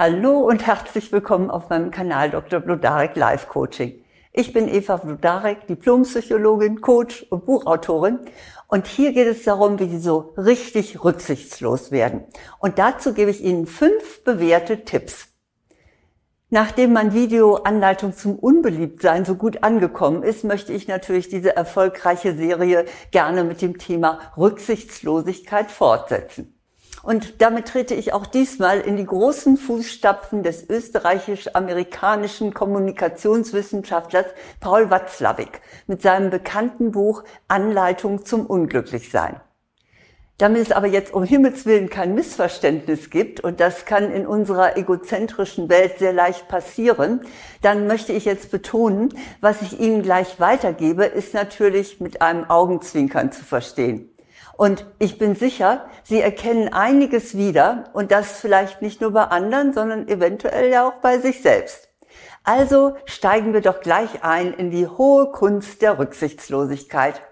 Hallo und herzlich willkommen auf meinem Kanal Dr. Blodarek Life Coaching. Ich bin Eva Blodarek, Diplompsychologin, Coach und Buchautorin. Und hier geht es darum, wie Sie so richtig rücksichtslos werden. Und dazu gebe ich Ihnen fünf bewährte Tipps. Nachdem mein Video Anleitung zum Unbeliebtsein so gut angekommen ist, möchte ich natürlich diese erfolgreiche Serie gerne mit dem Thema Rücksichtslosigkeit fortsetzen. Und damit trete ich auch diesmal in die großen Fußstapfen des österreichisch-amerikanischen Kommunikationswissenschaftlers Paul Watzlawick mit seinem bekannten Buch Anleitung zum Unglücklichsein. Damit es aber jetzt um Himmels Willen kein Missverständnis gibt, und das kann in unserer egozentrischen Welt sehr leicht passieren, dann möchte ich jetzt betonen, was ich Ihnen gleich weitergebe, ist natürlich mit einem Augenzwinkern zu verstehen. Und ich bin sicher, Sie erkennen einiges wieder und das vielleicht nicht nur bei anderen, sondern eventuell ja auch bei sich selbst. Also steigen wir doch gleich ein in die hohe Kunst der Rücksichtslosigkeit.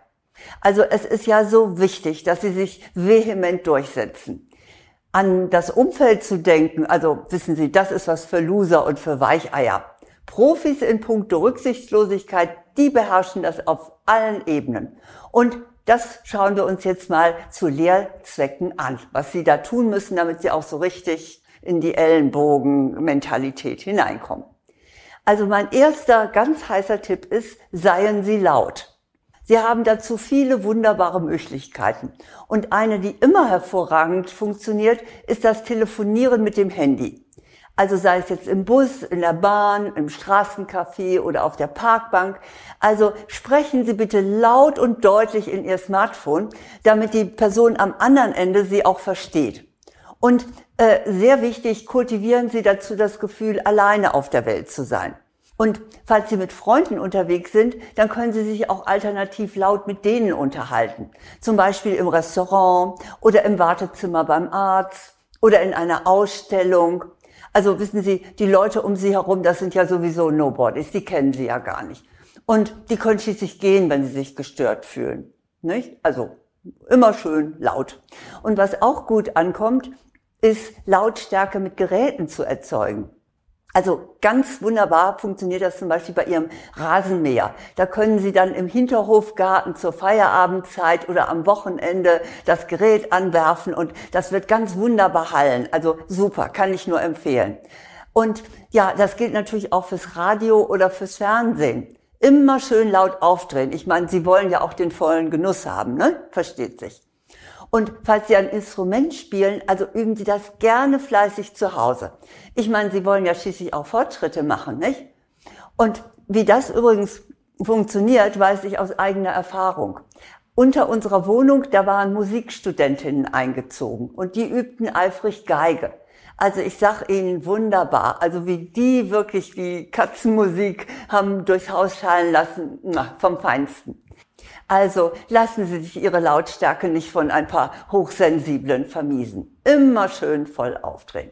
Also es ist ja so wichtig, dass Sie sich vehement durchsetzen. An das Umfeld zu denken, also wissen Sie, das ist was für Loser und für Weicheier. Profis in puncto Rücksichtslosigkeit, die beherrschen das auf allen Ebenen. Und das schauen wir uns jetzt mal zu Lehrzwecken an, was Sie da tun müssen, damit Sie auch so richtig in die Ellenbogen-Mentalität hineinkommen. Also mein erster ganz heißer Tipp ist, seien Sie laut. Sie haben dazu viele wunderbare Möglichkeiten. Und eine, die immer hervorragend funktioniert, ist das Telefonieren mit dem Handy. Also sei es jetzt im Bus, in der Bahn, im Straßencafé oder auf der Parkbank. Also sprechen Sie bitte laut und deutlich in Ihr Smartphone, damit die Person am anderen Ende Sie auch versteht. Und äh, sehr wichtig, kultivieren Sie dazu das Gefühl, alleine auf der Welt zu sein. Und falls Sie mit Freunden unterwegs sind, dann können Sie sich auch alternativ laut mit denen unterhalten. Zum Beispiel im Restaurant oder im Wartezimmer beim Arzt oder in einer Ausstellung also wissen Sie, die Leute um Sie herum, das sind ja sowieso Nobodies, die kennen Sie ja gar nicht. Und die können schließlich gehen, wenn sie sich gestört fühlen. Nicht? Also immer schön laut. Und was auch gut ankommt, ist Lautstärke mit Geräten zu erzeugen. Also ganz wunderbar funktioniert das zum Beispiel bei Ihrem Rasenmäher. Da können Sie dann im Hinterhofgarten zur Feierabendzeit oder am Wochenende das Gerät anwerfen und das wird ganz wunderbar hallen. Also super, kann ich nur empfehlen. Und ja, das gilt natürlich auch fürs Radio oder fürs Fernsehen. Immer schön laut aufdrehen. Ich meine, Sie wollen ja auch den vollen Genuss haben, ne? Versteht sich. Und falls Sie ein Instrument spielen, also üben Sie das gerne fleißig zu Hause. Ich meine, Sie wollen ja schließlich auch Fortschritte machen, nicht? Und wie das übrigens funktioniert, weiß ich aus eigener Erfahrung. Unter unserer Wohnung, da waren Musikstudentinnen eingezogen und die übten eifrig Geige. Also ich sag Ihnen wunderbar, also wie die wirklich die Katzenmusik haben durchs Haus schallen lassen, vom Feinsten. Also lassen Sie sich Ihre Lautstärke nicht von ein paar Hochsensiblen vermiesen. Immer schön voll aufdrehen.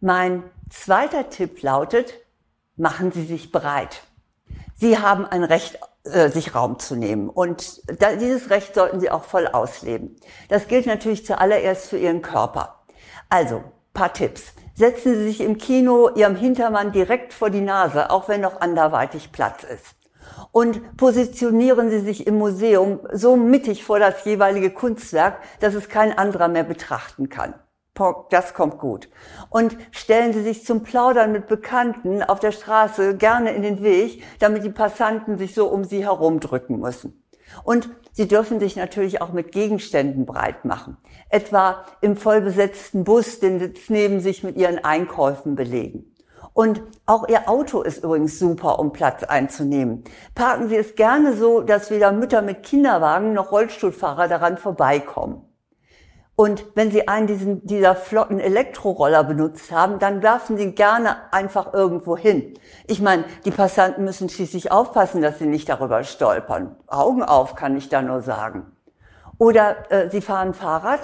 Mein zweiter Tipp lautet, machen Sie sich bereit. Sie haben ein Recht, äh, sich Raum zu nehmen. Und dieses Recht sollten Sie auch voll ausleben. Das gilt natürlich zuallererst für Ihren Körper. Also, paar Tipps. Setzen Sie sich im Kino Ihrem Hintermann direkt vor die Nase, auch wenn noch anderweitig Platz ist und positionieren Sie sich im Museum so mittig vor das jeweilige Kunstwerk, dass es kein anderer mehr betrachten kann. Das kommt gut. Und stellen Sie sich zum Plaudern mit Bekannten auf der Straße gerne in den Weg, damit die Passanten sich so um Sie herumdrücken müssen. Und Sie dürfen sich natürlich auch mit Gegenständen breit machen. Etwa im vollbesetzten Bus den Sitz neben sich mit Ihren Einkäufen belegen. Und auch Ihr Auto ist übrigens super, um Platz einzunehmen. Parken Sie es gerne so, dass weder Mütter mit Kinderwagen noch Rollstuhlfahrer daran vorbeikommen. Und wenn Sie einen diesen, dieser flotten Elektroroller benutzt haben, dann werfen Sie gerne einfach irgendwo hin. Ich meine, die Passanten müssen schließlich aufpassen, dass sie nicht darüber stolpern. Augen auf, kann ich da nur sagen. Oder äh, Sie fahren Fahrrad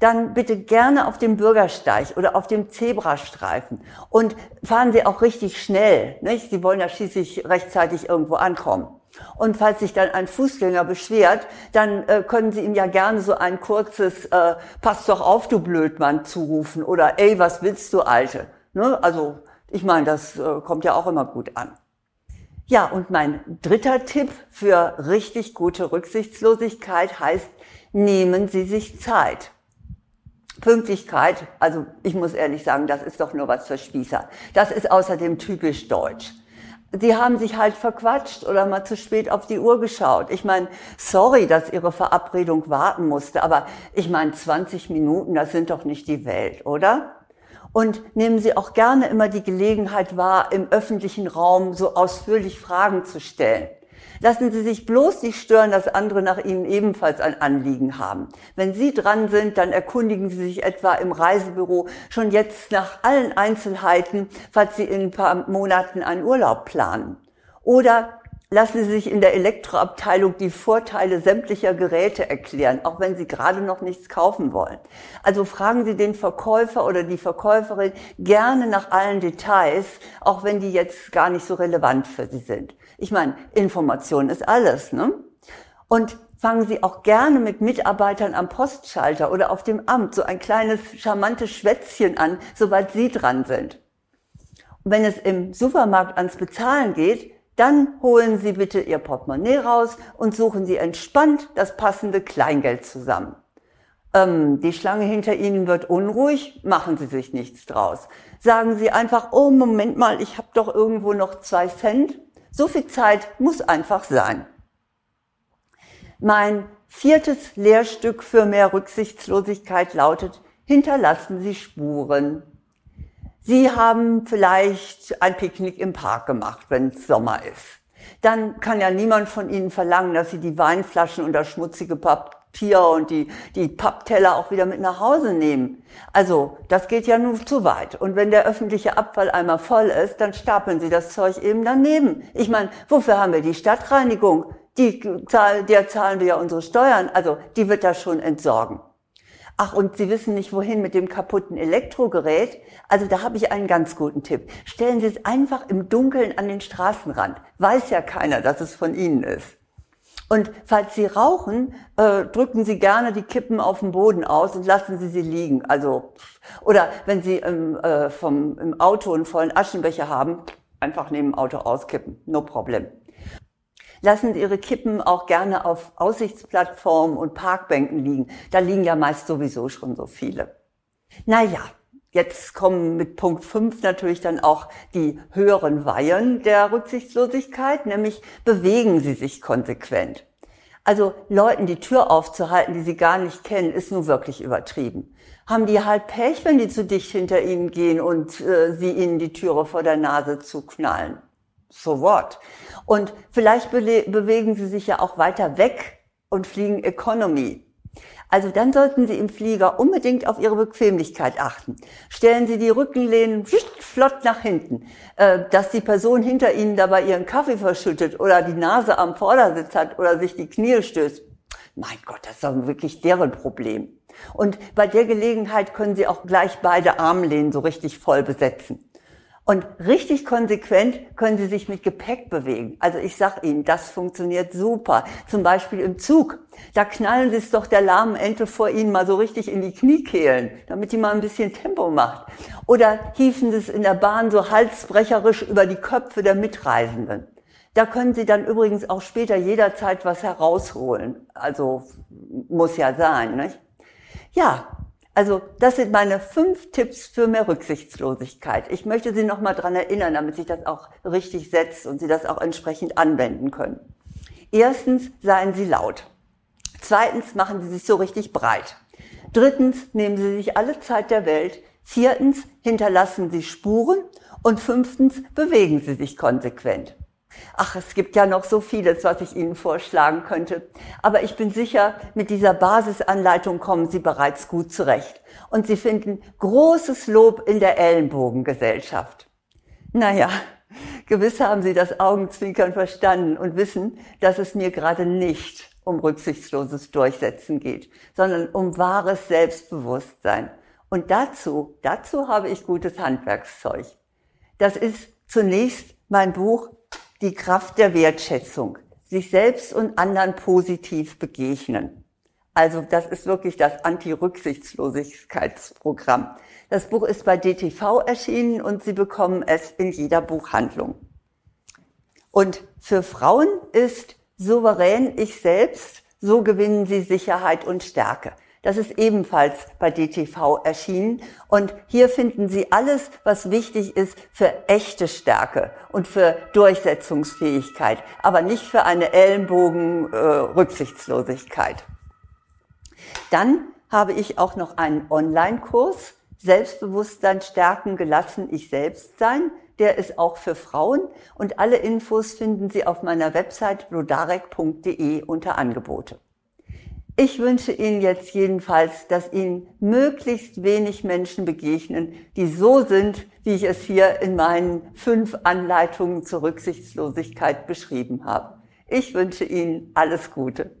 dann bitte gerne auf dem Bürgersteig oder auf dem Zebrastreifen und fahren Sie auch richtig schnell. Nicht? Sie wollen ja schließlich rechtzeitig irgendwo ankommen. Und falls sich dann ein Fußgänger beschwert, dann äh, können Sie ihm ja gerne so ein kurzes äh, Pass doch auf, du Blödmann zurufen oder Ey, was willst du, Alte? Ne? Also ich meine, das äh, kommt ja auch immer gut an. Ja, und mein dritter Tipp für richtig gute Rücksichtslosigkeit heißt, nehmen Sie sich Zeit. Pünktlichkeit, also ich muss ehrlich sagen, das ist doch nur was für Spießer. Das ist außerdem typisch deutsch. Sie haben sich halt verquatscht oder mal zu spät auf die Uhr geschaut. Ich meine, sorry, dass Ihre Verabredung warten musste, aber ich meine, 20 Minuten, das sind doch nicht die Welt, oder? Und nehmen Sie auch gerne immer die Gelegenheit wahr, im öffentlichen Raum so ausführlich Fragen zu stellen. Lassen Sie sich bloß nicht stören, dass andere nach Ihnen ebenfalls ein Anliegen haben. Wenn Sie dran sind, dann erkundigen Sie sich etwa im Reisebüro schon jetzt nach allen Einzelheiten, falls Sie in ein paar Monaten einen Urlaub planen. Oder lassen Sie sich in der Elektroabteilung die Vorteile sämtlicher Geräte erklären, auch wenn Sie gerade noch nichts kaufen wollen. Also fragen Sie den Verkäufer oder die Verkäuferin gerne nach allen Details, auch wenn die jetzt gar nicht so relevant für Sie sind. Ich meine, Information ist alles, ne? Und fangen Sie auch gerne mit Mitarbeitern am Postschalter oder auf dem Amt so ein kleines charmantes Schwätzchen an, sobald Sie dran sind. Und wenn es im Supermarkt ans Bezahlen geht, dann holen Sie bitte Ihr Portemonnaie raus und suchen Sie entspannt das passende Kleingeld zusammen. Ähm, die Schlange hinter Ihnen wird unruhig, machen Sie sich nichts draus. Sagen Sie einfach, oh Moment mal, ich habe doch irgendwo noch zwei Cent. So viel Zeit muss einfach sein. Mein viertes Lehrstück für mehr Rücksichtslosigkeit lautet, hinterlassen Sie Spuren. Sie haben vielleicht ein Picknick im Park gemacht, wenn es Sommer ist. Dann kann ja niemand von Ihnen verlangen, dass Sie die Weinflaschen und das schmutzige Papier und die, die Pappteller auch wieder mit nach Hause nehmen. Also, das geht ja nur zu weit. Und wenn der öffentliche Abfall einmal voll ist, dann stapeln Sie das Zeug eben daneben. Ich meine, wofür haben wir die Stadtreinigung? Die, der zahlen wir ja unsere Steuern. Also, die wird das schon entsorgen. Ach, und Sie wissen nicht, wohin mit dem kaputten Elektrogerät? Also da habe ich einen ganz guten Tipp. Stellen Sie es einfach im Dunkeln an den Straßenrand. Weiß ja keiner, dass es von Ihnen ist. Und falls Sie rauchen, äh, drücken Sie gerne die Kippen auf den Boden aus und lassen Sie sie liegen. Also oder wenn Sie im, äh, vom, im Auto einen vollen Aschenbecher haben, einfach neben dem Auto auskippen. No problem lassen Sie Ihre Kippen auch gerne auf Aussichtsplattformen und Parkbänken liegen. Da liegen ja meist sowieso schon so viele. Naja, jetzt kommen mit Punkt 5 natürlich dann auch die höheren Weihen der Rücksichtslosigkeit, nämlich bewegen Sie sich konsequent. Also Leuten die Tür aufzuhalten, die sie gar nicht kennen, ist nun wirklich übertrieben. Haben die halt Pech, wenn die zu dicht hinter ihnen gehen und äh, sie ihnen die Türe vor der Nase zuknallen? So what? Und vielleicht bewegen Sie sich ja auch weiter weg und fliegen Economy. Also dann sollten Sie im Flieger unbedingt auf Ihre Bequemlichkeit achten. Stellen Sie die Rückenlehnen flott nach hinten, äh, dass die Person hinter Ihnen dabei ihren Kaffee verschüttet oder die Nase am Vordersitz hat oder sich die Knie stößt. Mein Gott, das ist doch wirklich deren Problem. Und bei der Gelegenheit können Sie auch gleich beide Armlehnen so richtig voll besetzen. Und richtig konsequent können Sie sich mit Gepäck bewegen. Also ich sag Ihnen, das funktioniert super. Zum Beispiel im Zug. Da knallen Sie es doch der lahmen Ente vor Ihnen mal so richtig in die Kniekehlen, damit die mal ein bisschen Tempo macht. Oder hieven Sie es in der Bahn so halsbrecherisch über die Köpfe der Mitreisenden. Da können Sie dann übrigens auch später jederzeit was herausholen. Also muss ja sein, nicht? Ja, also das sind meine fünf Tipps für mehr Rücksichtslosigkeit. Ich möchte Sie nochmal dran erinnern, damit sich das auch richtig setzt und Sie das auch entsprechend anwenden können. Erstens, seien Sie laut. Zweitens, machen Sie sich so richtig breit. Drittens, nehmen Sie sich alle Zeit der Welt. Viertens, hinterlassen Sie Spuren. Und fünftens, bewegen Sie sich konsequent. Ach, es gibt ja noch so vieles, was ich Ihnen vorschlagen könnte. Aber ich bin sicher, mit dieser Basisanleitung kommen Sie bereits gut zurecht. Und Sie finden großes Lob in der Ellenbogengesellschaft. Naja, gewiss haben Sie das Augenzwinkern verstanden und wissen, dass es mir gerade nicht um rücksichtsloses Durchsetzen geht, sondern um wahres Selbstbewusstsein. Und dazu, dazu habe ich gutes Handwerkszeug. Das ist zunächst mein Buch die Kraft der Wertschätzung, sich selbst und anderen positiv begegnen. Also das ist wirklich das Anti-Rücksichtslosigkeitsprogramm. Das Buch ist bei DTV erschienen und Sie bekommen es in jeder Buchhandlung. Und für Frauen ist souverän ich selbst, so gewinnen sie Sicherheit und Stärke. Das ist ebenfalls bei DTV erschienen. Und hier finden Sie alles, was wichtig ist für echte Stärke und für Durchsetzungsfähigkeit, aber nicht für eine Ellenbogen-Rücksichtslosigkeit. Dann habe ich auch noch einen Online-Kurs, Selbstbewusstsein stärken, gelassen, ich selbst sein. Der ist auch für Frauen und alle Infos finden Sie auf meiner Website blodarek.de unter Angebote. Ich wünsche Ihnen jetzt jedenfalls, dass Ihnen möglichst wenig Menschen begegnen, die so sind, wie ich es hier in meinen fünf Anleitungen zur Rücksichtslosigkeit beschrieben habe. Ich wünsche Ihnen alles Gute.